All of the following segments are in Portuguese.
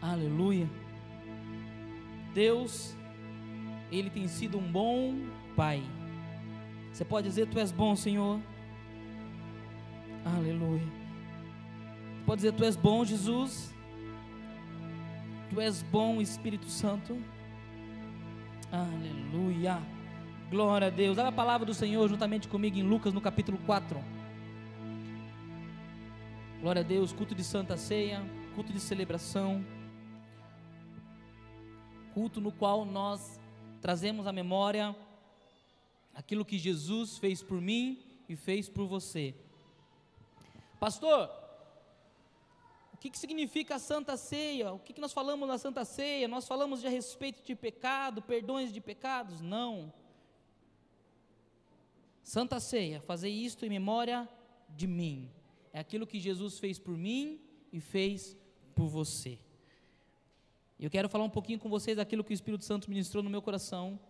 Aleluia. Deus, Ele tem sido um bom Pai. Você pode dizer: Tu és bom, Senhor. Aleluia. Pode dizer: Tu és bom, Jesus. Tu és bom, Espírito Santo. Aleluia. Glória a Deus. Olha a palavra do Senhor juntamente comigo em Lucas no capítulo 4. Glória a Deus. Culto de Santa Ceia, culto de celebração. Culto no qual nós trazemos à memória aquilo que Jesus fez por mim e fez por você. Pastor, o que, que significa a Santa Ceia? O que, que nós falamos na Santa Ceia? Nós falamos de a respeito de pecado, perdões de pecados? Não. Santa Ceia, fazer isto em memória de mim. É aquilo que Jesus fez por mim e fez por você. Eu quero falar um pouquinho com vocês daquilo que o Espírito Santo ministrou no meu coração,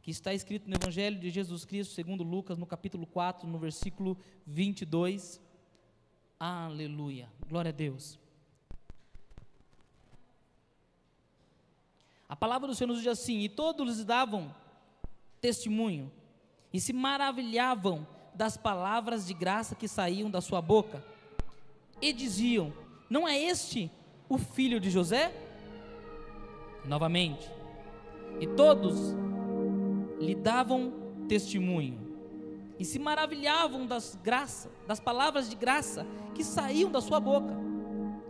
que está escrito no Evangelho de Jesus Cristo, segundo Lucas, no capítulo 4, no versículo 22. Aleluia. Glória a Deus. A palavra do Senhor nos diz assim: E todos lhes davam testemunho, e se maravilhavam das palavras de graça que saíam da sua boca, e diziam: Não é este o filho de José? Novamente, e todos lhe davam testemunho, e se maravilhavam das graças, das palavras de graça que saíam da sua boca,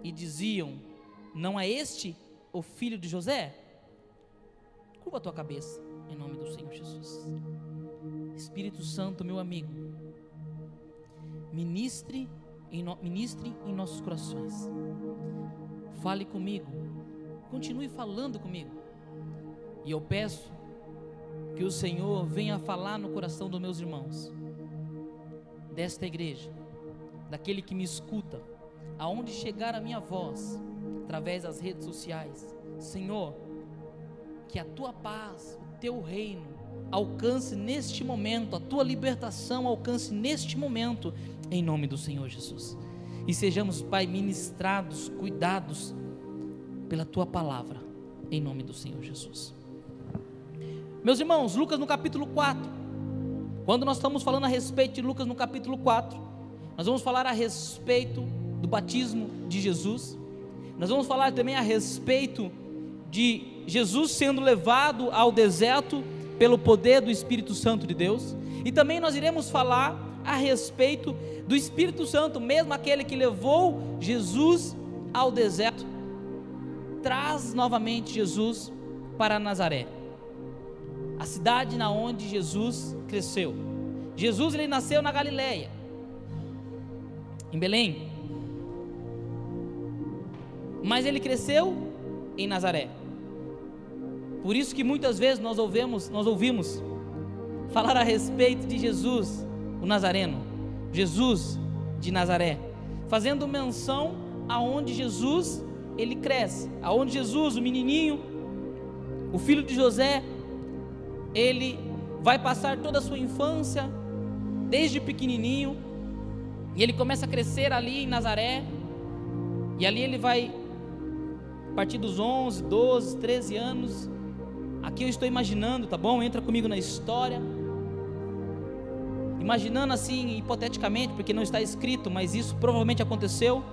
e diziam: Não é este o filho de José? Curva a tua cabeça, em nome do Senhor Jesus. Espírito Santo, meu amigo, ministre em, no, ministre em nossos corações. Fale comigo, continue falando comigo. E eu peço que o Senhor venha falar no coração dos meus irmãos, desta igreja, daquele que me escuta, aonde chegar a minha voz, através das redes sociais. Senhor, que a tua paz, o teu reino, alcance neste momento, a tua libertação alcance neste momento, em nome do Senhor Jesus. E sejamos, Pai, ministrados, cuidados pela tua palavra, em nome do Senhor Jesus. Meus irmãos, Lucas no capítulo 4, quando nós estamos falando a respeito de Lucas no capítulo 4, nós vamos falar a respeito do batismo de Jesus, nós vamos falar também a respeito de Jesus sendo levado ao deserto pelo poder do Espírito Santo de Deus, e também nós iremos falar a respeito do Espírito Santo, mesmo aquele que levou Jesus ao deserto, traz novamente Jesus para Nazaré, a cidade na onde Jesus cresceu. Jesus ele nasceu na Galileia, em Belém, mas ele cresceu em Nazaré. Por isso que muitas vezes nós ouvimos, nós ouvimos falar a respeito de Jesus, o Nazareno, Jesus de Nazaré, fazendo menção aonde Jesus ele cresce, aonde Jesus, o menininho, o filho de José, ele vai passar toda a sua infância, desde pequenininho, e ele começa a crescer ali em Nazaré, e ali ele vai, a partir dos 11, 12, 13 anos, Aqui eu estou imaginando, tá bom? Entra comigo na história. Imaginando assim, hipoteticamente, porque não está escrito, mas isso provavelmente aconteceu,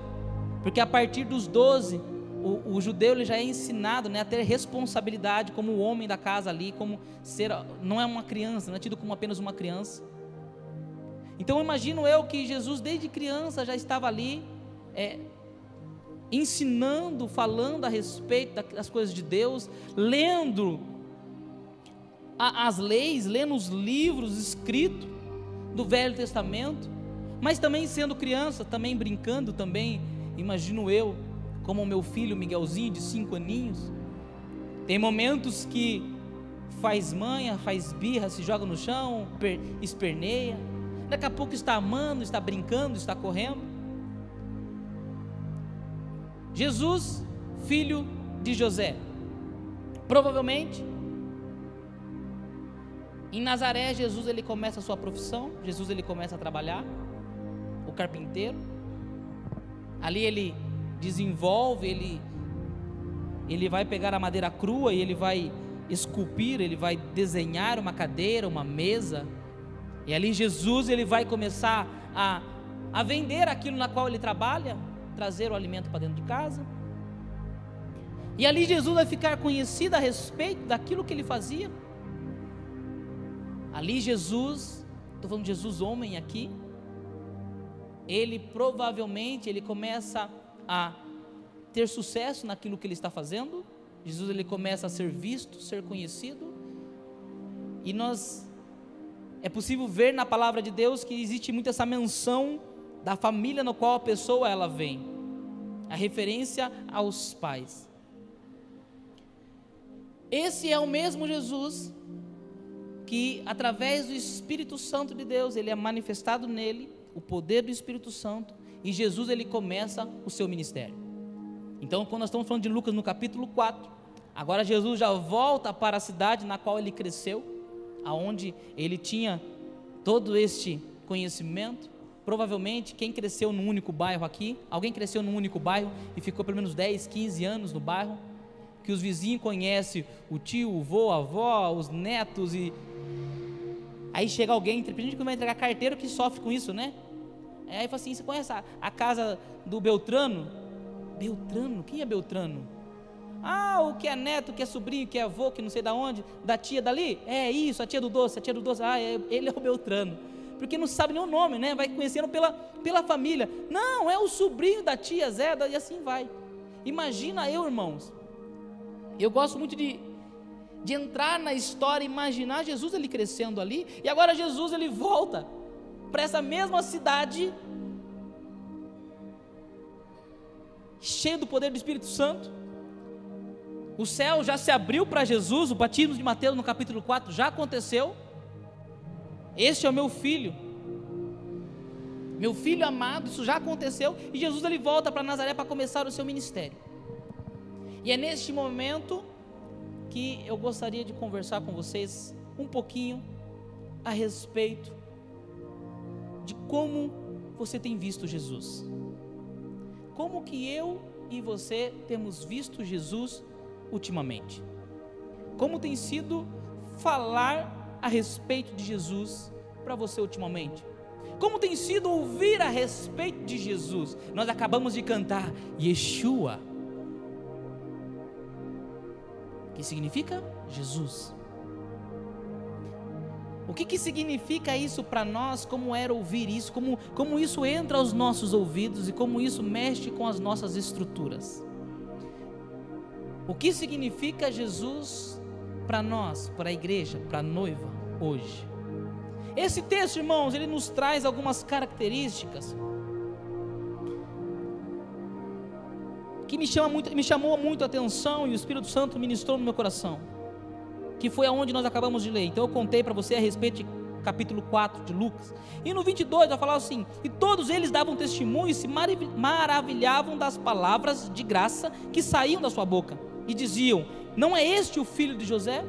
porque a partir dos 12, o, o judeu ele já é ensinado né, a ter responsabilidade como o homem da casa ali, como ser, não é uma criança, não é tido como apenas uma criança. Então imagino eu que Jesus desde criança já estava ali, é, ensinando, falando a respeito das coisas de Deus, lendo as leis, lendo os livros escritos do Velho Testamento, mas também sendo criança, também brincando, também, imagino eu, como o meu filho Miguelzinho, de cinco aninhos. Tem momentos que faz manha, faz birra, se joga no chão, esperneia. Daqui a pouco está amando, está brincando, está correndo. Jesus, filho de José. Provavelmente em Nazaré, Jesus ele começa a sua profissão, Jesus ele começa a trabalhar, o carpinteiro. Ali ele desenvolve, ele ele vai pegar a madeira crua e ele vai esculpir, ele vai desenhar uma cadeira, uma mesa. E ali Jesus ele vai começar a, a vender aquilo na qual ele trabalha, trazer o alimento para dentro de casa. E ali Jesus vai ficar conhecido a respeito daquilo que ele fazia. Ali Jesus, estou falando de Jesus homem aqui, ele provavelmente ele começa a ter sucesso naquilo que ele está fazendo. Jesus ele começa a ser visto, ser conhecido. E nós é possível ver na palavra de Deus que existe muito essa menção da família no qual a pessoa ela vem. A referência aos pais. Esse é o mesmo Jesus que através do Espírito Santo de Deus, ele é manifestado nele, o poder do Espírito Santo, e Jesus ele começa o seu ministério. Então, quando nós estamos falando de Lucas no capítulo 4, agora Jesus já volta para a cidade na qual ele cresceu, aonde ele tinha todo este conhecimento. Provavelmente quem cresceu num único bairro aqui, alguém cresceu num único bairro e ficou pelo menos 10, 15 anos no bairro, que os vizinhos conhecem o tio, o vô, a avó, os netos e aí chega alguém, principalmente que vai entregar carteiro que sofre com isso, né? Aí fala assim, você conhece a, a casa do Beltrano? Beltrano? Quem é Beltrano? Ah, o que é neto, o que é sobrinho, o que é avô, que não sei da onde, da tia dali? É isso, a tia do doce, a tia do doce. Ah, é, ele é o Beltrano. Porque não sabe nem o nome, né? Vai conhecendo pela, pela família. Não, é o sobrinho da tia Zé, e assim vai. Imagina eu, irmãos. Eu gosto muito de, de entrar na história, imaginar Jesus ele crescendo ali, e agora Jesus ele volta para essa mesma cidade cheio do poder do Espírito Santo. O céu já se abriu para Jesus, o batismo de Mateus no capítulo 4 já aconteceu. Este é o meu filho, meu filho amado, isso já aconteceu. E Jesus ele volta para Nazaré para começar o seu ministério. E é neste momento que eu gostaria de conversar com vocês um pouquinho a respeito de como você tem visto Jesus. Como que eu e você temos visto Jesus ultimamente? Como tem sido falar a respeito de Jesus para você ultimamente? Como tem sido ouvir a respeito de Jesus? Nós acabamos de cantar Yeshua, que significa Jesus. O que, que significa isso para nós? Como era ouvir isso? Como, como isso entra aos nossos ouvidos e como isso mexe com as nossas estruturas? O que significa Jesus para nós, para a igreja, para a noiva hoje? Esse texto, irmãos, ele nos traz algumas características que me, chama muito, me chamou muito a atenção e o Espírito Santo ministrou no meu coração que foi aonde nós acabamos de ler. Então eu contei para você a respeito de capítulo 4 de Lucas. E no 22 vai falar assim: E todos eles davam testemunho e se maravilhavam das palavras de graça que saíam da sua boca. E diziam: Não é este o filho de José?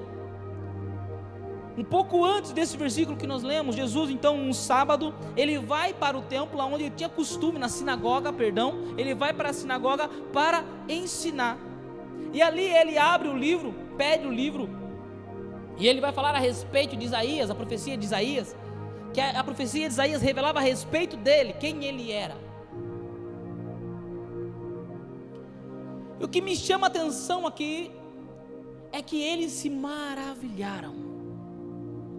Um pouco antes desse versículo que nós lemos, Jesus então, um sábado, ele vai para o templo onde ele tinha costume, na sinagoga, perdão, ele vai para a sinagoga para ensinar. E ali ele abre o livro, pede o livro e ele vai falar a respeito de Isaías, a profecia de Isaías, que a, a profecia de Isaías revelava a respeito dele, quem ele era. E o que me chama a atenção aqui é que eles se maravilharam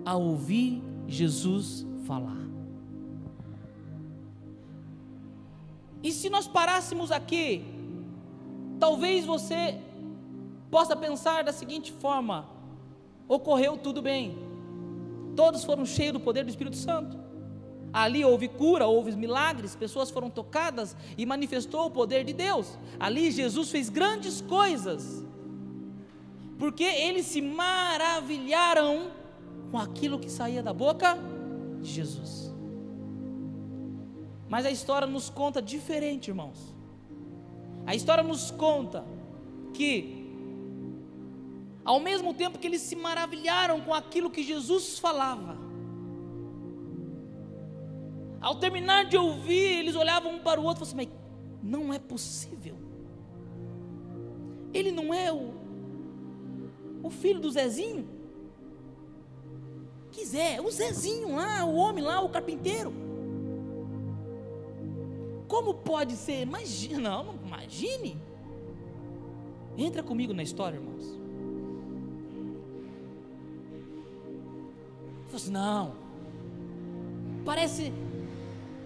ao ouvir Jesus falar. E se nós parássemos aqui, talvez você possa pensar da seguinte forma: ocorreu tudo bem. Todos foram cheios do poder do Espírito Santo. Ali houve cura, houve milagres, pessoas foram tocadas e manifestou o poder de Deus. Ali Jesus fez grandes coisas, porque eles se maravilharam com aquilo que saía da boca de Jesus. Mas a história nos conta diferente, irmãos. A história nos conta que ao mesmo tempo que eles se maravilharam com aquilo que Jesus falava. Ao terminar de ouvir, eles olhavam um para o outro e falavam assim: Mas não é possível. Ele não é o, o filho do Zezinho? Zé? O Zezinho lá, o homem lá, o carpinteiro. Como pode ser? Imagina, não, imagine. Entra comigo na história, irmãos. Assim, não, parece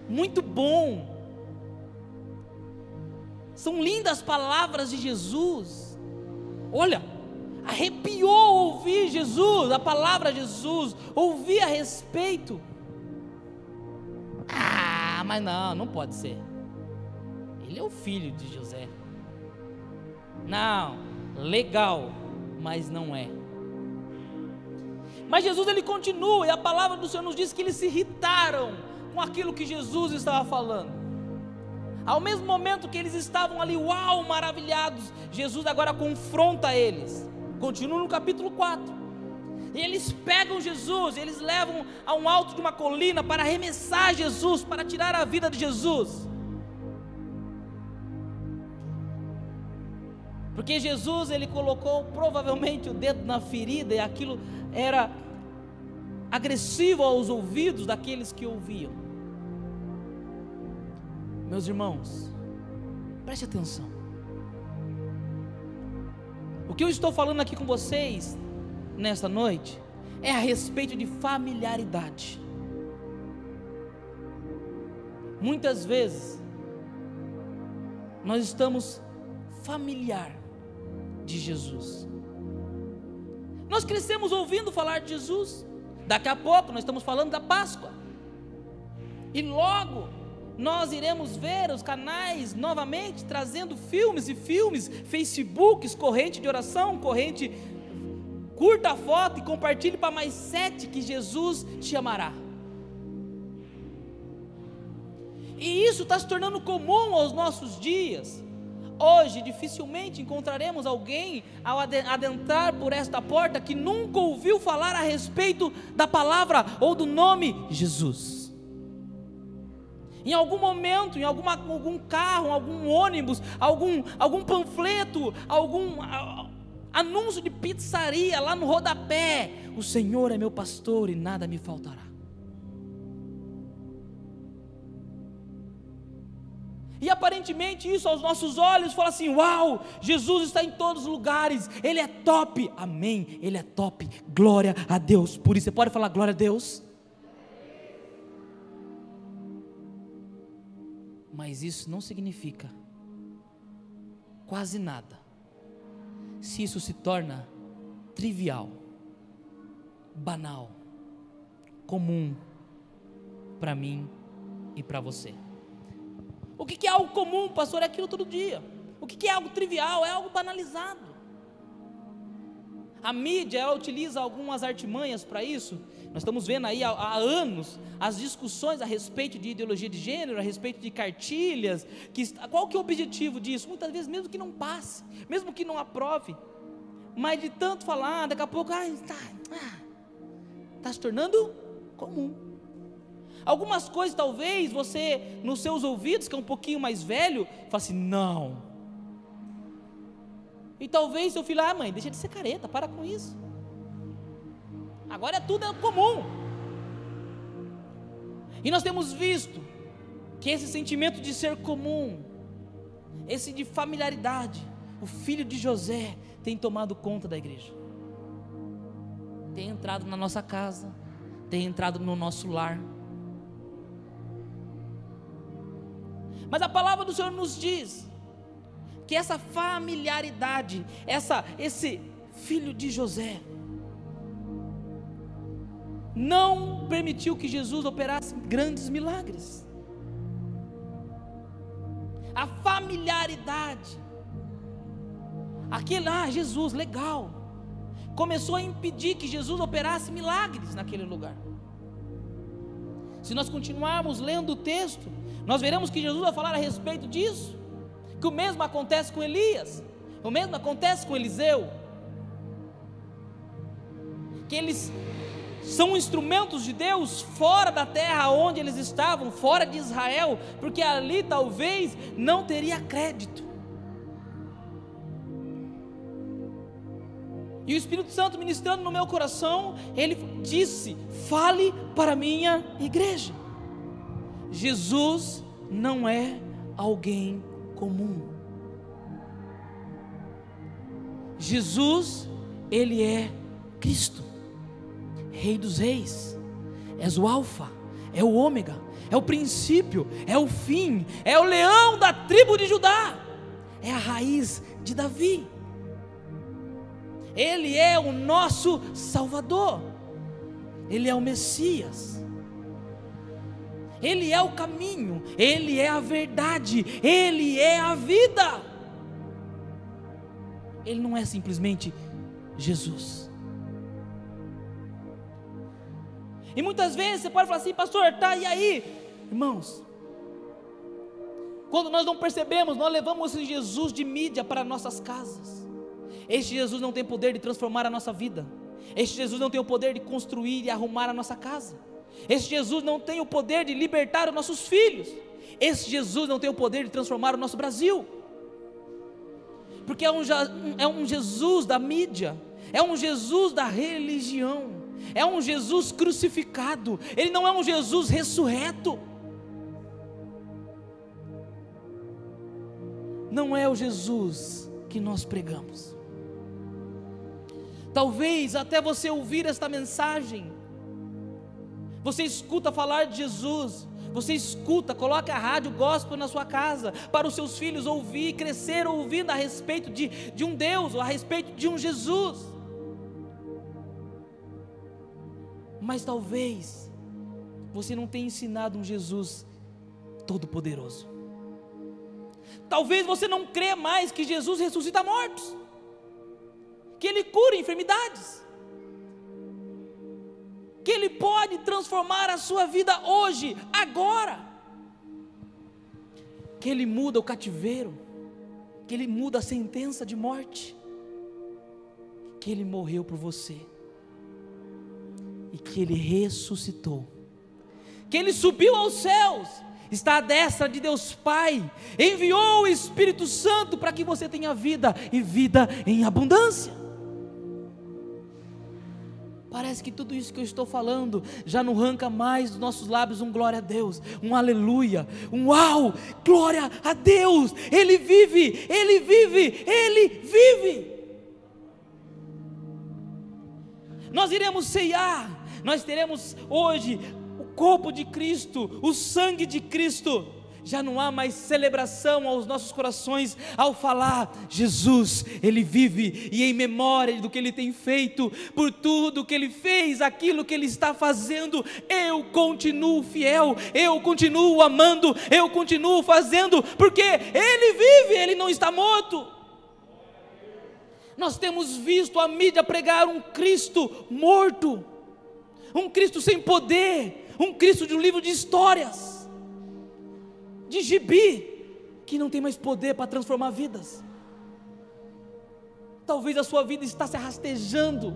muito bom. São lindas as palavras de Jesus. Olha, arrepiou ouvir Jesus, a palavra de Jesus, ouvir a respeito. Ah, mas não, não pode ser. Ele é o filho de José. Não, legal, mas não é. Mas Jesus ele continua, e a palavra do Senhor nos diz que eles se irritaram com aquilo que Jesus estava falando. Ao mesmo momento que eles estavam ali, uau, maravilhados, Jesus agora confronta eles. Continua no capítulo 4. E eles pegam Jesus, eles levam a um alto de uma colina para arremessar Jesus, para tirar a vida de Jesus. Porque Jesus ele colocou provavelmente o dedo na ferida e aquilo era agressivo aos ouvidos daqueles que ouviam. Meus irmãos, preste atenção. O que eu estou falando aqui com vocês nesta noite é a respeito de familiaridade. Muitas vezes nós estamos familiar de Jesus. Nós crescemos ouvindo falar de Jesus. Daqui a pouco nós estamos falando da Páscoa. E logo nós iremos ver os canais novamente trazendo filmes e filmes, Facebooks, corrente de oração, corrente. Curta a foto e compartilhe para mais sete que Jesus te amará. E isso está se tornando comum aos nossos dias. Hoje dificilmente encontraremos alguém ao adentrar por esta porta que nunca ouviu falar a respeito da palavra ou do nome Jesus. Em algum momento, em alguma, algum carro, algum ônibus, algum, algum panfleto, algum anúncio de pizzaria lá no rodapé, o Senhor é meu pastor e nada me faltará. E aparentemente isso aos nossos olhos fala assim: Uau, Jesus está em todos os lugares, Ele é top, amém, Ele é top, glória a Deus. Por isso você pode falar glória a Deus. Mas isso não significa quase nada, se isso se torna trivial, banal, comum para mim e para você. O que é algo comum, pastor? É aquilo todo dia. O que é algo trivial? É algo banalizado. A mídia ela utiliza algumas artimanhas para isso. Nós estamos vendo aí há, há, anos as discussões a respeito de ideologia de gênero, a respeito de cartilhas. Que, qual que é o objetivo disso? Muitas vezes, mesmo que não passe, mesmo que não aprove, mas de tanto falar, daqui a pouco, está ah, tá se tornando comum. Algumas coisas talvez você, nos seus ouvidos, que é um pouquinho mais velho, fala assim: não. E talvez seu filho, ah, mãe, deixa de ser careta, para com isso. Agora é tudo comum. E nós temos visto que esse sentimento de ser comum, esse de familiaridade, o filho de José tem tomado conta da igreja. Tem entrado na nossa casa, tem entrado no nosso lar Mas a palavra do Senhor nos diz que essa familiaridade, essa esse filho de José não permitiu que Jesus operasse grandes milagres. A familiaridade, aquele, ah, Jesus, legal, começou a impedir que Jesus operasse milagres naquele lugar. Se nós continuarmos lendo o texto, nós veremos que Jesus vai falar a respeito disso. Que o mesmo acontece com Elias, o mesmo acontece com Eliseu. Que eles são instrumentos de Deus fora da terra onde eles estavam, fora de Israel, porque ali talvez não teria crédito. E o Espírito Santo ministrando no meu coração, ele disse: fale para a minha igreja. Jesus não é alguém comum. Jesus, ele é Cristo, Rei dos Reis, és o Alfa, é o Ômega, é o princípio, é o fim, é o leão da tribo de Judá, é a raiz de Davi. Ele é o nosso Salvador, Ele é o Messias, Ele é o caminho, Ele é a verdade, Ele é a vida. Ele não é simplesmente Jesus. E muitas vezes você pode falar assim, pastor, tá, e aí? Irmãos, quando nós não percebemos, nós levamos esse Jesus de mídia para nossas casas. Este Jesus não tem poder de transformar a nossa vida. Este Jesus não tem o poder de construir e arrumar a nossa casa. Este Jesus não tem o poder de libertar os nossos filhos. Este Jesus não tem o poder de transformar o nosso Brasil. Porque é um, é um Jesus da mídia, é um Jesus da religião, é um Jesus crucificado, ele não é um Jesus ressurreto. Não é o Jesus que nós pregamos. Talvez até você ouvir esta mensagem, você escuta falar de Jesus, você escuta, coloca a rádio gospel na sua casa, para os seus filhos ouvir, crescer ouvindo a respeito de, de um Deus, ou a respeito de um Jesus. Mas talvez você não tenha ensinado um Jesus todo-poderoso. Talvez você não crê mais que Jesus ressuscita mortos que Ele cura enfermidades, que Ele pode transformar a sua vida hoje, agora, que Ele muda o cativeiro, que Ele muda a sentença de morte, que Ele morreu por você. E que Ele ressuscitou, que Ele subiu aos céus. Está à destra de Deus Pai, enviou o Espírito Santo para que você tenha vida e vida em abundância. Parece que tudo isso que eu estou falando já não arranca mais dos nossos lábios um glória a Deus, um aleluia, um uau, glória a Deus, Ele vive, Ele vive, Ele vive. Nós iremos ceiar, nós teremos hoje o corpo de Cristo, o sangue de Cristo já não há mais celebração aos nossos corações ao falar: Jesus, Ele vive e em memória do que Ele tem feito, por tudo que Ele fez, aquilo que Ele está fazendo, eu continuo fiel, eu continuo amando, eu continuo fazendo, porque Ele vive, Ele não está morto. Nós temos visto a mídia pregar um Cristo morto, um Cristo sem poder, um Cristo de um livro de histórias de gibi, que não tem mais poder para transformar vidas. Talvez a sua vida está se rastejando,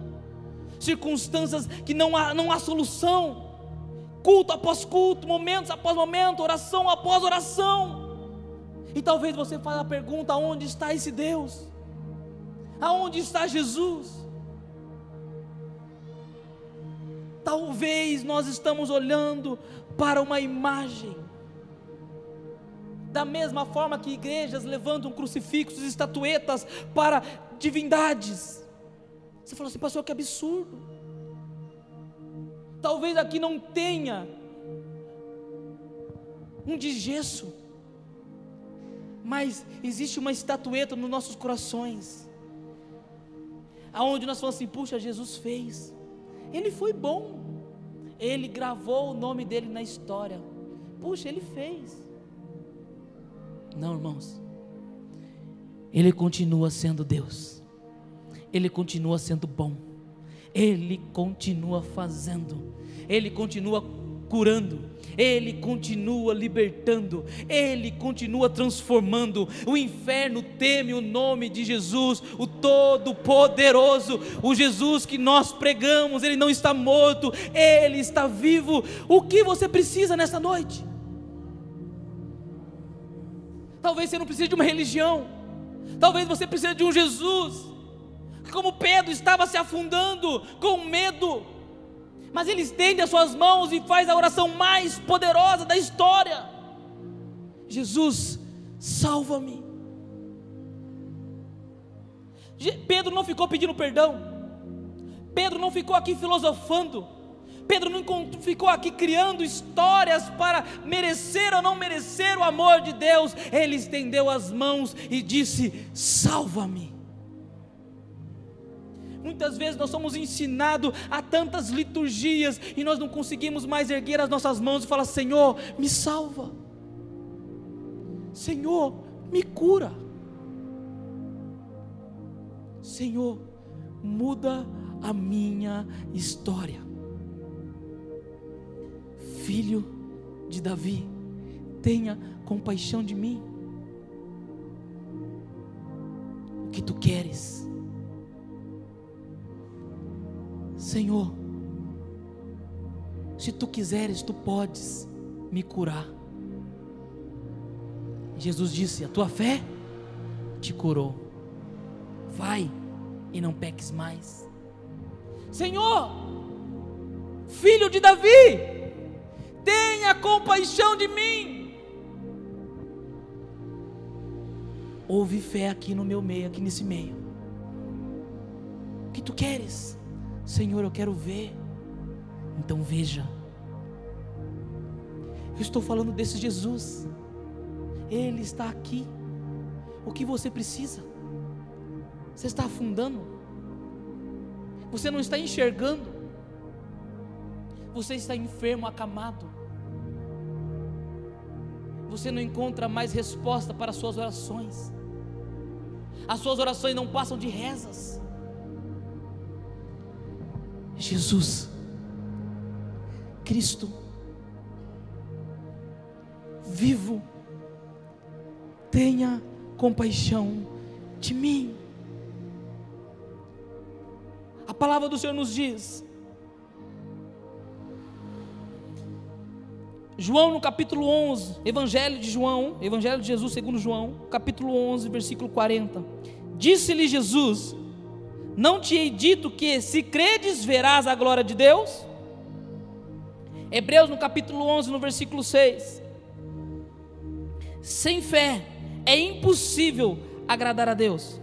circunstâncias que não há, não há solução, culto após culto, momentos após momento, oração após oração. E talvez você faça a pergunta: aonde está esse Deus? Aonde está Jesus? Talvez nós estamos olhando para uma imagem da mesma forma que igrejas levantam crucifixos, estatuetas para divindades. Você falou assim, pastor, que absurdo. Talvez aqui não tenha um de gesso, mas existe uma estatueta nos nossos corações, aonde nós falamos assim: puxa, Jesus fez, Ele foi bom, Ele gravou o nome dele na história, puxa, Ele fez. Não, irmãos. Ele continua sendo Deus. Ele continua sendo bom. Ele continua fazendo. Ele continua curando. Ele continua libertando, Ele continua transformando. O inferno teme o nome de Jesus, o Todo-Poderoso, o Jesus que nós pregamos. Ele não está morto, Ele está vivo. O que você precisa nessa noite? Talvez você não precise de uma religião. Talvez você precise de um Jesus. Como Pedro estava se afundando com medo, mas ele estende as suas mãos e faz a oração mais poderosa da história: Jesus, salva-me. Pedro não ficou pedindo perdão, Pedro não ficou aqui filosofando, Pedro não ficou aqui criando histórias para merecer ou não merecer o amor de Deus, ele estendeu as mãos e disse: Salva-me. Muitas vezes nós somos ensinados a tantas liturgias e nós não conseguimos mais erguer as nossas mãos e falar: Senhor, me salva. Senhor, me cura. Senhor, muda a minha história. Filho de Davi, tenha compaixão de mim. O que tu queres? Senhor, se tu quiseres, tu podes me curar. Jesus disse: A tua fé te curou. Vai e não peques mais. Senhor, filho de Davi, tenha compaixão de mim. Houve fé aqui no meu meio, aqui nesse meio. O que tu queres? Senhor, eu quero ver. Então veja. Eu estou falando desse Jesus. Ele está aqui. O que você precisa? Você está afundando? Você não está enxergando? Você está enfermo, acamado? Você não encontra mais resposta para as suas orações? As suas orações não passam de rezas. Jesus, Cristo, vivo, tenha compaixão de mim. A palavra do Senhor nos diz, João no capítulo 11, Evangelho de João, Evangelho de Jesus segundo João, capítulo 11, versículo 40. Disse-lhe Jesus: Não te hei dito que se credes verás a glória de Deus? Hebreus no capítulo 11, no versículo 6. Sem fé é impossível agradar a Deus.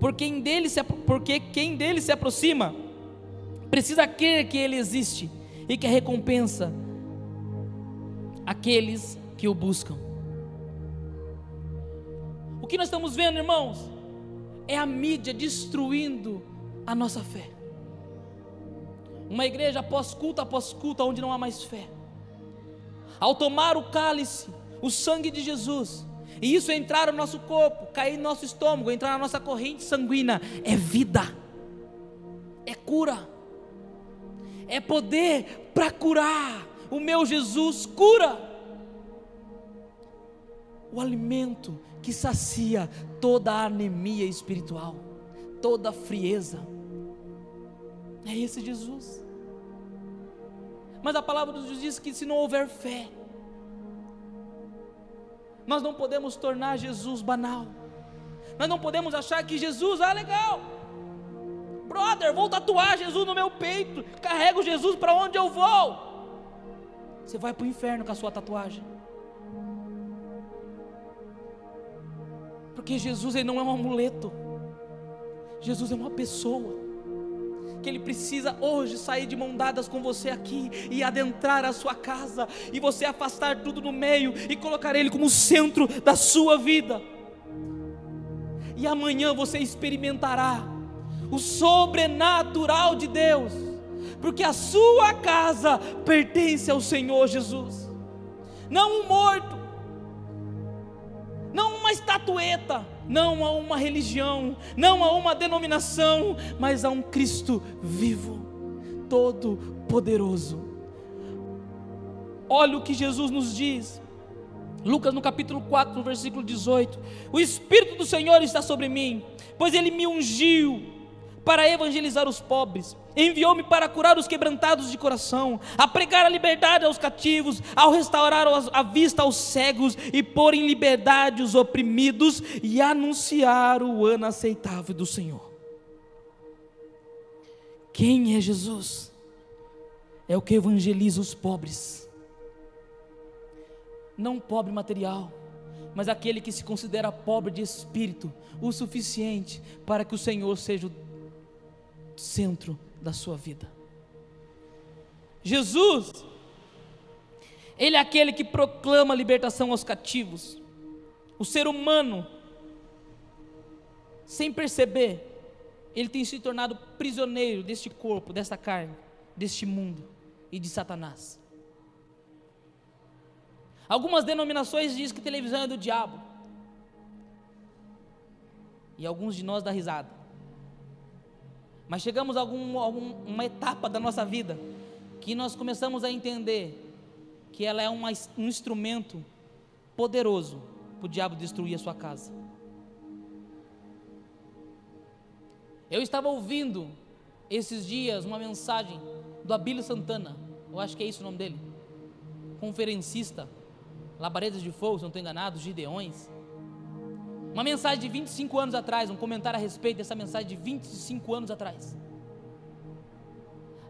Porque quem dele se, porque quem dele se aproxima precisa crer que ele existe e que a recompensa aqueles que o buscam. O que nós estamos vendo, irmãos, é a mídia destruindo a nossa fé. Uma igreja após culto após culto, onde não há mais fé. Ao tomar o cálice, o sangue de Jesus, e isso entrar no nosso corpo, cair no nosso estômago, entrar na nossa corrente sanguínea, é vida, é cura, é poder para curar. O meu Jesus cura. O alimento que sacia toda a anemia espiritual, toda a frieza. É esse Jesus. Mas a palavra de Deus diz que se não houver fé, nós não podemos tornar Jesus banal. Nós não podemos achar que Jesus, ah, legal. Brother, vou tatuar Jesus no meu peito. Carrego Jesus para onde eu vou. Você vai para o inferno com a sua tatuagem. Porque Jesus ele não é um amuleto. Jesus é uma pessoa que Ele precisa hoje sair de mão dadas com você aqui e adentrar a sua casa e você afastar tudo no meio e colocar Ele como centro da sua vida. E amanhã você experimentará o sobrenatural de Deus, porque a sua casa pertence ao Senhor Jesus, não um morto, não uma estatueta, não a uma religião, não a uma denominação, mas a um Cristo vivo, todo-poderoso. Olha o que Jesus nos diz. Lucas no capítulo 4, no versículo 18: O Espírito do Senhor está sobre mim, pois ele me ungiu para evangelizar os pobres, enviou-me para curar os quebrantados de coração, a pregar a liberdade aos cativos, ao restaurar a vista aos cegos e pôr em liberdade os oprimidos e anunciar o ano aceitável do Senhor. Quem é Jesus? É o que evangeliza os pobres. Não pobre material, mas aquele que se considera pobre de espírito, o suficiente para que o Senhor seja o centro da sua vida. Jesus, Ele é aquele que proclama a libertação aos cativos. O ser humano, sem perceber, ele tem se tornado prisioneiro deste corpo, desta carne, deste mundo e de Satanás. Algumas denominações dizem que televisão é do diabo. E alguns de nós dá risada. Mas chegamos a algum, algum, uma etapa da nossa vida que nós começamos a entender que ela é uma, um instrumento poderoso para o diabo destruir a sua casa. Eu estava ouvindo esses dias uma mensagem do Abílio Santana, eu acho que é isso o nome dele, conferencista, Labaredas de Fogo, se não estou enganado, Gideões. Uma mensagem de 25 anos atrás, um comentário a respeito dessa mensagem de 25 anos atrás.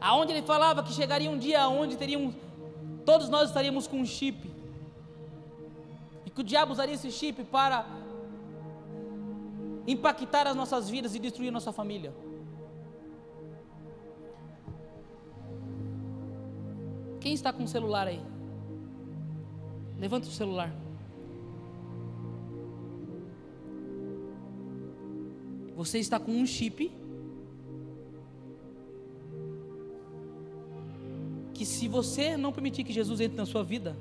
Aonde ele falava que chegaria um dia onde teriam todos nós estaríamos com um chip. E que o diabo usaria esse chip para impactar as nossas vidas e destruir nossa família. Quem está com o celular aí? Levanta o celular. Você está com um chip que se você não permitir que Jesus entre na sua vida,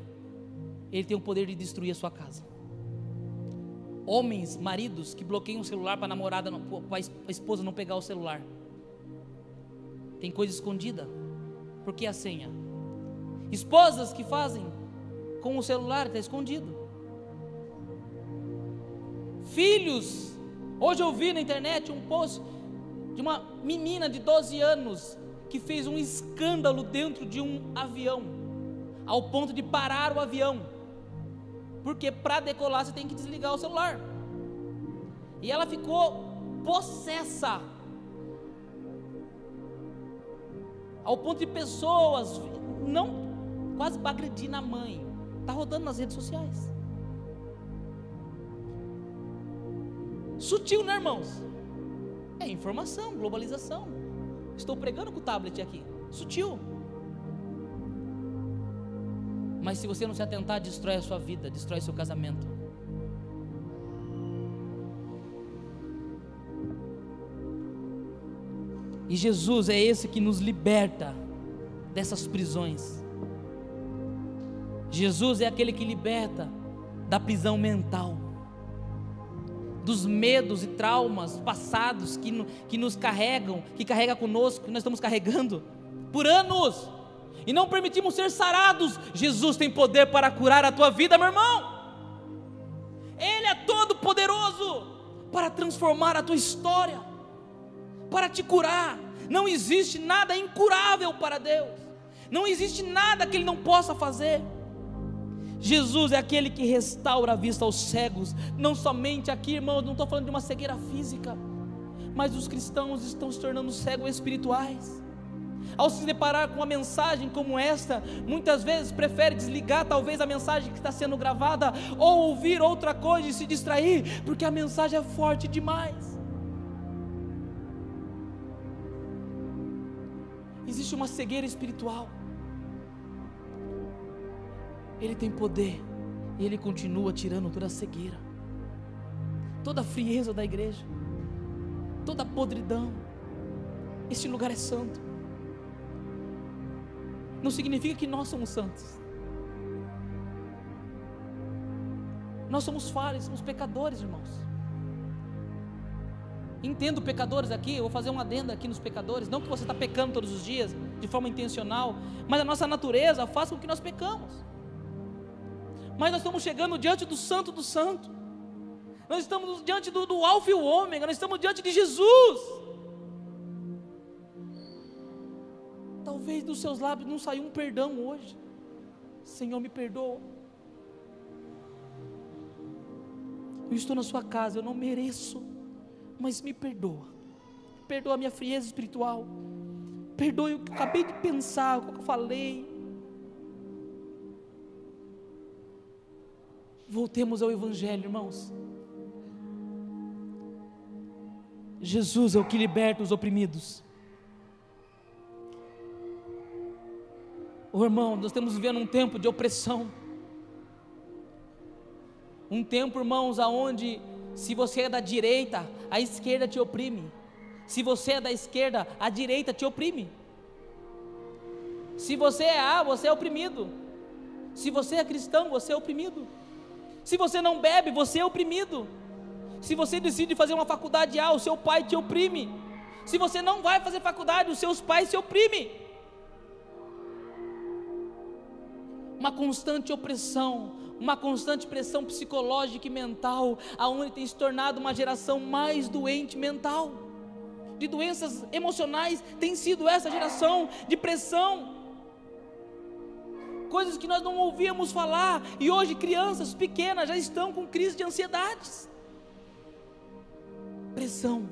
ele tem o poder de destruir a sua casa. Homens, maridos que bloqueiam o celular para a namorada, para a esposa não pegar o celular. Tem coisa escondida. Por que a senha? Esposas que fazem com o celular, está escondido. Filhos, hoje eu vi na internet um post de uma menina de 12 anos que fez um escândalo dentro de um avião, ao ponto de parar o avião, porque para decolar você tem que desligar o celular. E ela ficou possessa, ao ponto de pessoas não quase agredir na mãe. Está rodando nas redes sociais. Sutil, né, irmãos? É informação, globalização. Estou pregando com o tablet aqui. Sutil. Mas se você não se atentar, destrói a sua vida, destrói seu casamento. E Jesus é esse que nos liberta dessas prisões. Jesus é aquele que liberta da prisão mental, dos medos e traumas passados que, que nos carregam, que carrega conosco, que nós estamos carregando por anos, e não permitimos ser sarados. Jesus tem poder para curar a tua vida, meu irmão. Ele é todo poderoso para transformar a tua história, para te curar. Não existe nada incurável para Deus. Não existe nada que Ele não possa fazer. Jesus é aquele que restaura a vista aos cegos, não somente aqui, irmãos, não estou falando de uma cegueira física, mas os cristãos estão se tornando cegos espirituais. Ao se deparar com uma mensagem como esta, muitas vezes prefere desligar talvez a mensagem que está sendo gravada ou ouvir outra coisa e se distrair, porque a mensagem é forte demais. Existe uma cegueira espiritual. Ele tem poder e Ele continua tirando toda a cegueira, toda a frieza da igreja, toda a podridão. Este lugar é santo. Não significa que nós somos santos. Nós somos falhos, somos pecadores, irmãos. Entendo pecadores aqui, eu vou fazer uma adenda aqui nos pecadores. Não que você está pecando todos os dias, de forma intencional, mas a nossa natureza faz com que nós pecamos mas nós estamos chegando diante do Santo do Santo. Nós estamos diante do, do Alfa e o Ômega, nós estamos diante de Jesus. Talvez dos seus lábios não saiu um perdão hoje. Senhor, me perdoa. Eu estou na sua casa, eu não mereço, mas me perdoa. Perdoa a minha frieza espiritual. perdoe o que eu acabei de pensar, o que eu falei. Voltemos ao Evangelho, irmãos. Jesus é o que liberta os oprimidos. Oh, irmão, nós estamos vivendo um tempo de opressão. Um tempo, irmãos, aonde se você é da direita, a esquerda te oprime. Se você é da esquerda, a direita te oprime. Se você é A, você é oprimido. Se você é cristão, você é oprimido. Se você não bebe, você é oprimido. Se você decide fazer uma faculdade A, o seu pai te oprime. Se você não vai fazer faculdade, os seus pais te oprimem. Uma constante opressão, uma constante pressão psicológica e mental, aonde tem se tornado uma geração mais doente mental. De doenças emocionais tem sido essa geração de pressão. Coisas que nós não ouvíamos falar e hoje crianças pequenas já estão com crise de ansiedades pressão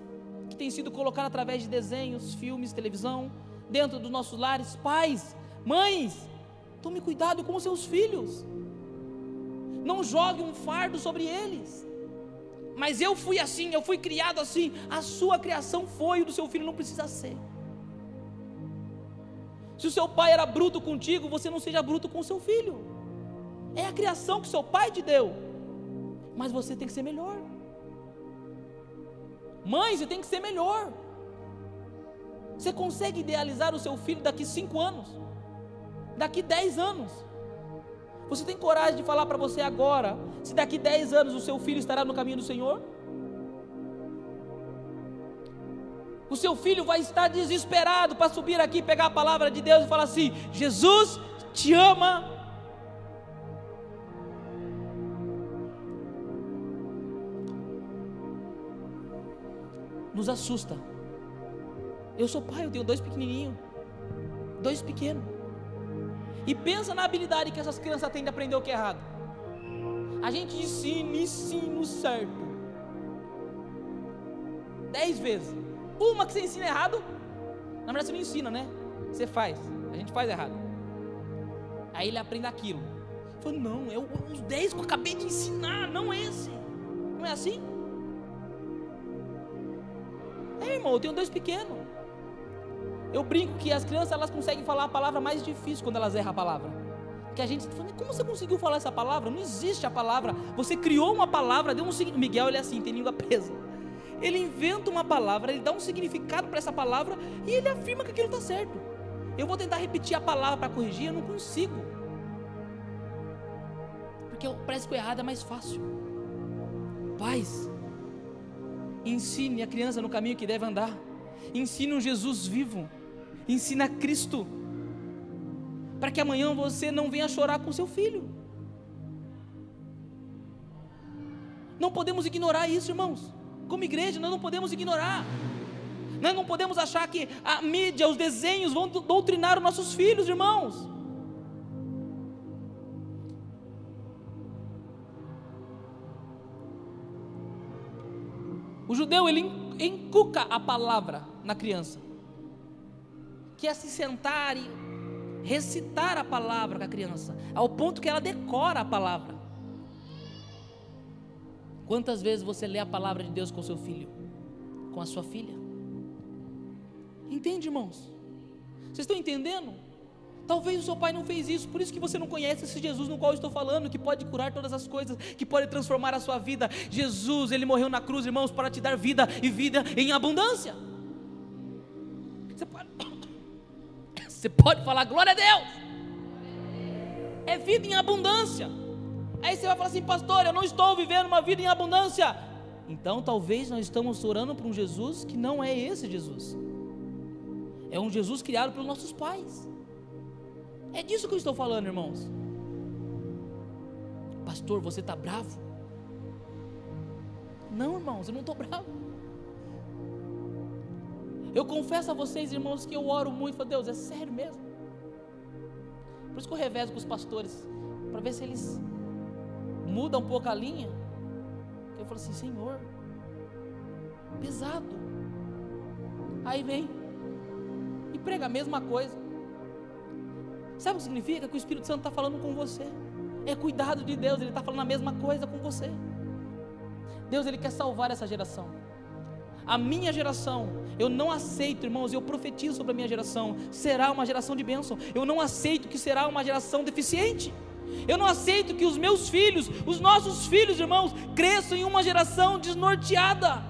que tem sido colocada através de desenhos, filmes, televisão, dentro dos nossos lares. Pais, mães, tome cuidado com os seus filhos. Não jogue um fardo sobre eles. Mas eu fui assim, eu fui criado assim. A sua criação foi, o do seu filho não precisa ser. Se o seu pai era bruto contigo, você não seja bruto com o seu filho. É a criação que seu pai te deu. Mas você tem que ser melhor. Mãe, você tem que ser melhor. Você consegue idealizar o seu filho daqui cinco anos? Daqui dez anos? Você tem coragem de falar para você agora, se daqui dez anos o seu filho estará no caminho do Senhor? O seu filho vai estar desesperado para subir aqui, pegar a palavra de Deus e falar assim: Jesus te ama, nos assusta. Eu sou pai, eu tenho dois pequenininhos, dois pequenos. E pensa na habilidade que essas crianças têm de aprender o que é errado. A gente ensina, ensina o certo. Dez vezes. Uma que você ensina errado, na verdade você não ensina, né? Você faz. A gente faz errado. Aí ele aprende aquilo. Falou, não, é os dez que eu acabei de ensinar, não esse. Não é assim? É, irmão, eu tenho dois pequenos. Eu brinco que as crianças elas conseguem falar a palavra mais difícil quando elas erram a palavra. Que a gente fala, como você conseguiu falar essa palavra? Não existe a palavra. Você criou uma palavra, deu um significado. Miguel, ele é assim, tem língua presa. Ele inventa uma palavra, ele dá um significado para essa palavra e ele afirma que aquilo está certo. Eu vou tentar repetir a palavra para corrigir, eu não consigo. Porque parece que o errado é mais fácil. Paz, Ensine a criança no caminho que deve andar. Ensine um Jesus vivo. Ensina Cristo. Para que amanhã você não venha chorar com seu filho. Não podemos ignorar isso, irmãos. Como igreja, nós não podemos ignorar. Nós não podemos achar que a mídia, os desenhos vão doutrinar os nossos filhos, irmãos. O judeu ele encuca a palavra na criança, que é se sentar e recitar a palavra com a criança, ao ponto que ela decora a palavra. Quantas vezes você lê a palavra de Deus com seu filho, com a sua filha? Entende, irmãos? Vocês estão entendendo? Talvez o seu pai não fez isso, por isso que você não conhece esse Jesus no qual eu estou falando, que pode curar todas as coisas, que pode transformar a sua vida. Jesus, ele morreu na cruz, irmãos, para te dar vida e vida em abundância. Você pode, você pode falar glória a Deus. É vida em abundância. Aí você vai falar assim, pastor, eu não estou vivendo uma vida em abundância. Então talvez nós estamos orando para um Jesus que não é esse Jesus. É um Jesus criado pelos nossos pais. É disso que eu estou falando, irmãos. Pastor, você está bravo? Não, irmãos, eu não estou bravo. Eu confesso a vocês, irmãos, que eu oro muito. Falo, Deus, é sério mesmo. Por isso que eu revezo com os pastores, para ver se eles mudam um pouco a linha. Eu falo assim, Senhor, pesado. Aí vem, e prega a mesma coisa. Sabe o que significa? Que o Espírito Santo está falando com você. É cuidado de Deus, Ele está falando a mesma coisa com você. Deus, Ele quer salvar essa geração. A minha geração, eu não aceito, irmãos, eu profetizo sobre a minha geração, será uma geração de bênção. Eu não aceito que será uma geração deficiente. Eu não aceito que os meus filhos, os nossos filhos, irmãos, cresçam em uma geração desnorteada.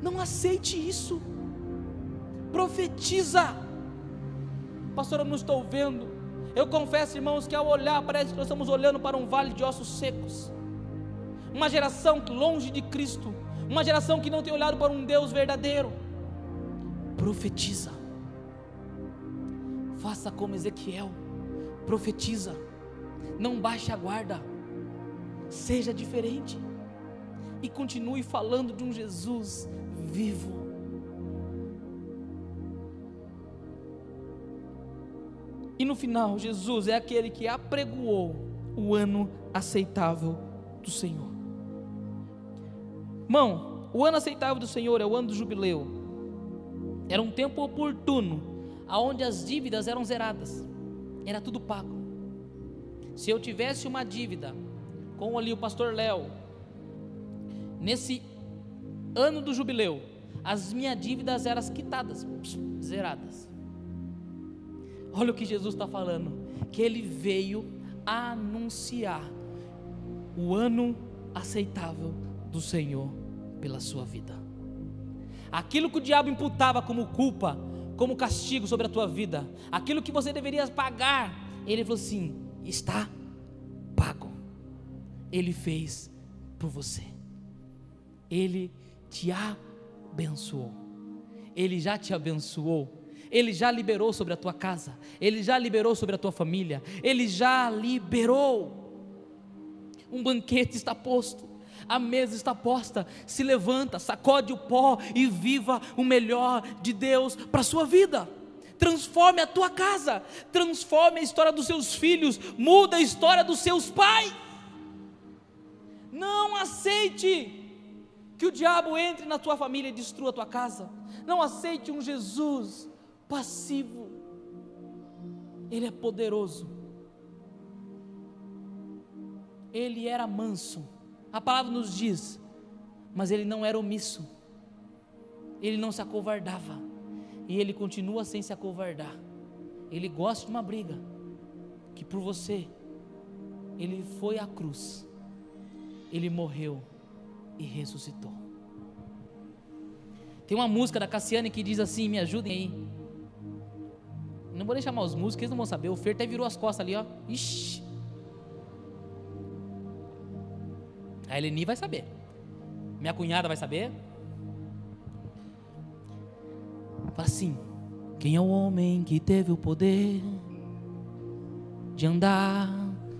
Não aceite isso. Profetiza. Pastor, eu não estou vendo. Eu confesso, irmãos, que ao olhar, parece que nós estamos olhando para um vale de ossos secos. Uma geração longe de Cristo. Uma geração que não tem olhado para um Deus verdadeiro. Profetiza. Faça como Ezequiel. Profetiza. Não baixe a guarda. Seja diferente. E continue falando de um Jesus vivo. E no final, Jesus é aquele que apregoou o ano aceitável do Senhor. Irmão, o ano aceitável do Senhor é o ano do jubileu. Era um tempo oportuno, aonde as dívidas eram zeradas. Era tudo pago. Se eu tivesse uma dívida com ali o pastor Léo, nesse ano do jubileu, as minhas dívidas eram quitadas, zeradas. Olha o que Jesus está falando: que ele veio anunciar o ano aceitável do Senhor pela sua vida. Aquilo que o diabo imputava como culpa, como castigo sobre a tua vida, aquilo que você deveria pagar, ele falou assim: está pago. Ele fez por você. Ele te abençoou. Ele já te abençoou. Ele já liberou sobre a tua casa. Ele já liberou sobre a tua família. Ele já liberou. Um banquete está posto. A mesa está posta. Se levanta, sacode o pó e viva o melhor de Deus para a sua vida transforme a tua casa, transforme a história dos seus filhos, muda a história dos seus pais. Não aceite que o diabo entre na tua família e destrua a tua casa. Não aceite um Jesus passivo. Ele é poderoso. Ele era manso. A palavra nos diz, mas ele não era omisso. Ele não se acovardava. E ele continua sem se acovardar. Ele gosta de uma briga. Que por você, ele foi à cruz. Ele morreu e ressuscitou. Tem uma música da Cassiane que diz assim: Me ajudem aí. Não vou nem chamar os músicos, eles não vão saber. O Fer até virou as costas ali, ó. Ixi. A Eleni vai saber. Minha cunhada vai saber. Fala assim: Quem é o homem que teve o poder de andar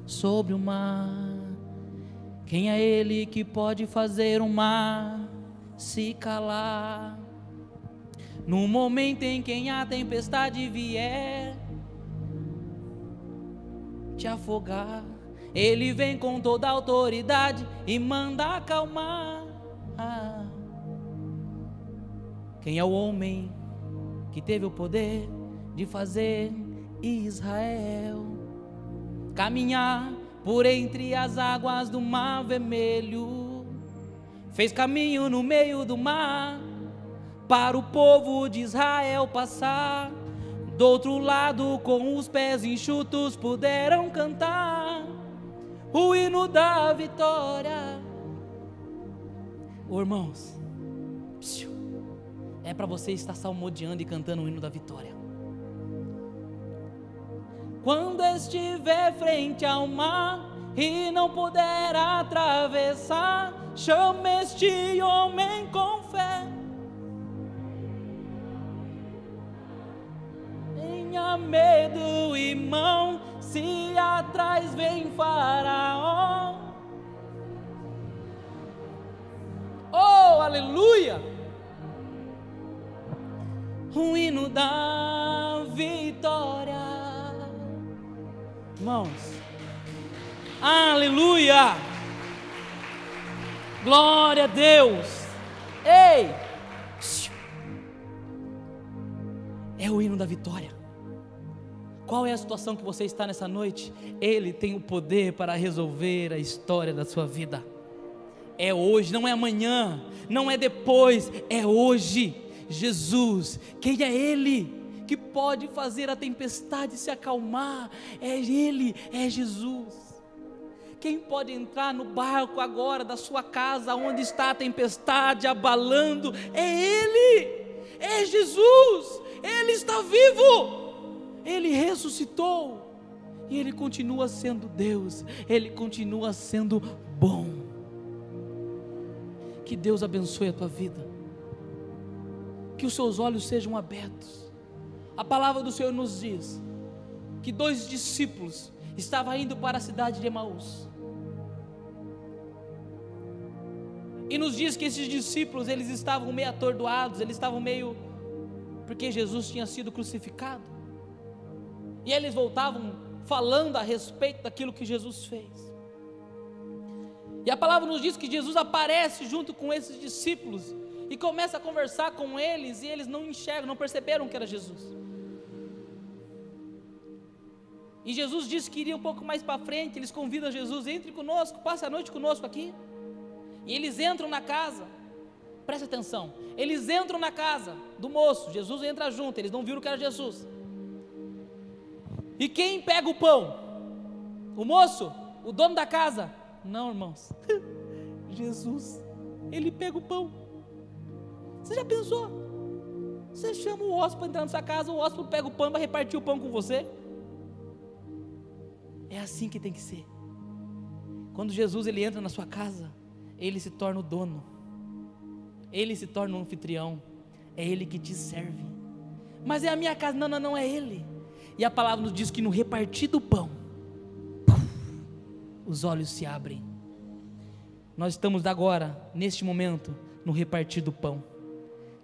sobre o mar? Quem é ele que pode fazer o mar se calar? No momento em que a tempestade vier te afogar, ele vem com toda autoridade e manda acalmar. Quem é o homem que teve o poder de fazer Israel caminhar por entre as águas do mar vermelho, fez caminho no meio do mar para o povo de Israel passar. Do outro lado, com os pés enxutos, puderam cantar o hino da vitória. Oh, irmãos, é para você estar salmodiando e cantando o hino da vitória. Quando estiver frente ao mar e não puder atravessar, chame este homem com fé. Tenha medo, irmão, se atrás vem Faraó. Oh, aleluia! O hino da vitória. Irmãos, aleluia! Glória a Deus! Ei! É é o hino da vitória. Qual é a situação que você está nessa noite? Ele tem o poder para resolver a história da sua vida. É hoje, não é amanhã, não é depois, é hoje. Jesus, quem é Ele que pode fazer a tempestade se acalmar? É Ele, é Jesus. Quem pode entrar no barco agora da sua casa, onde está a tempestade abalando? É Ele, é Jesus, Ele está vivo, Ele ressuscitou e Ele continua sendo Deus, Ele continua sendo bom. Que Deus abençoe a tua vida, que os seus olhos sejam abertos. A palavra do Senhor nos diz que dois discípulos estavam indo para a cidade de Emaús. E nos diz que esses discípulos, eles estavam meio atordoados, eles estavam meio porque Jesus tinha sido crucificado. E eles voltavam falando a respeito daquilo que Jesus fez. E a palavra nos diz que Jesus aparece junto com esses discípulos e começa a conversar com eles e eles não enxergam, não perceberam que era Jesus. E Jesus disse que iria um pouco mais para frente, eles convidam Jesus, entre conosco, passe a noite conosco aqui. E eles entram na casa, preste atenção, eles entram na casa do moço, Jesus entra junto, eles não viram que era Jesus. E quem pega o pão? O moço? O dono da casa? Não, irmãos. Jesus, ele pega o pão. Você já pensou? Você chama o hóspede para entrar na sua casa, o hóspede pega o pão vai repartir o pão com você? É assim que tem que ser. Quando Jesus ele entra na sua casa, ele se torna o dono, ele se torna o anfitrião, é ele que te serve. Mas é a minha casa, não, não, não é ele. E a palavra nos diz que no repartir do pão, os olhos se abrem. Nós estamos agora, neste momento, no repartir do pão.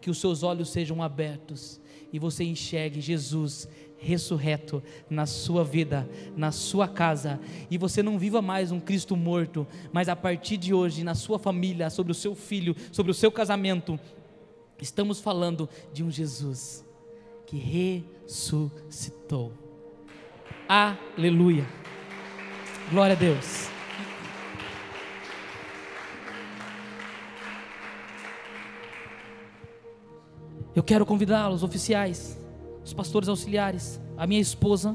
Que os seus olhos sejam abertos e você enxergue Jesus ressurreto na sua vida, na sua casa, e você não viva mais um Cristo morto, mas a partir de hoje, na sua família, sobre o seu filho, sobre o seu casamento, estamos falando de um Jesus que ressuscitou. Aleluia. Glória a Deus. Eu quero convidá-los, oficiais, os pastores auxiliares, a minha esposa,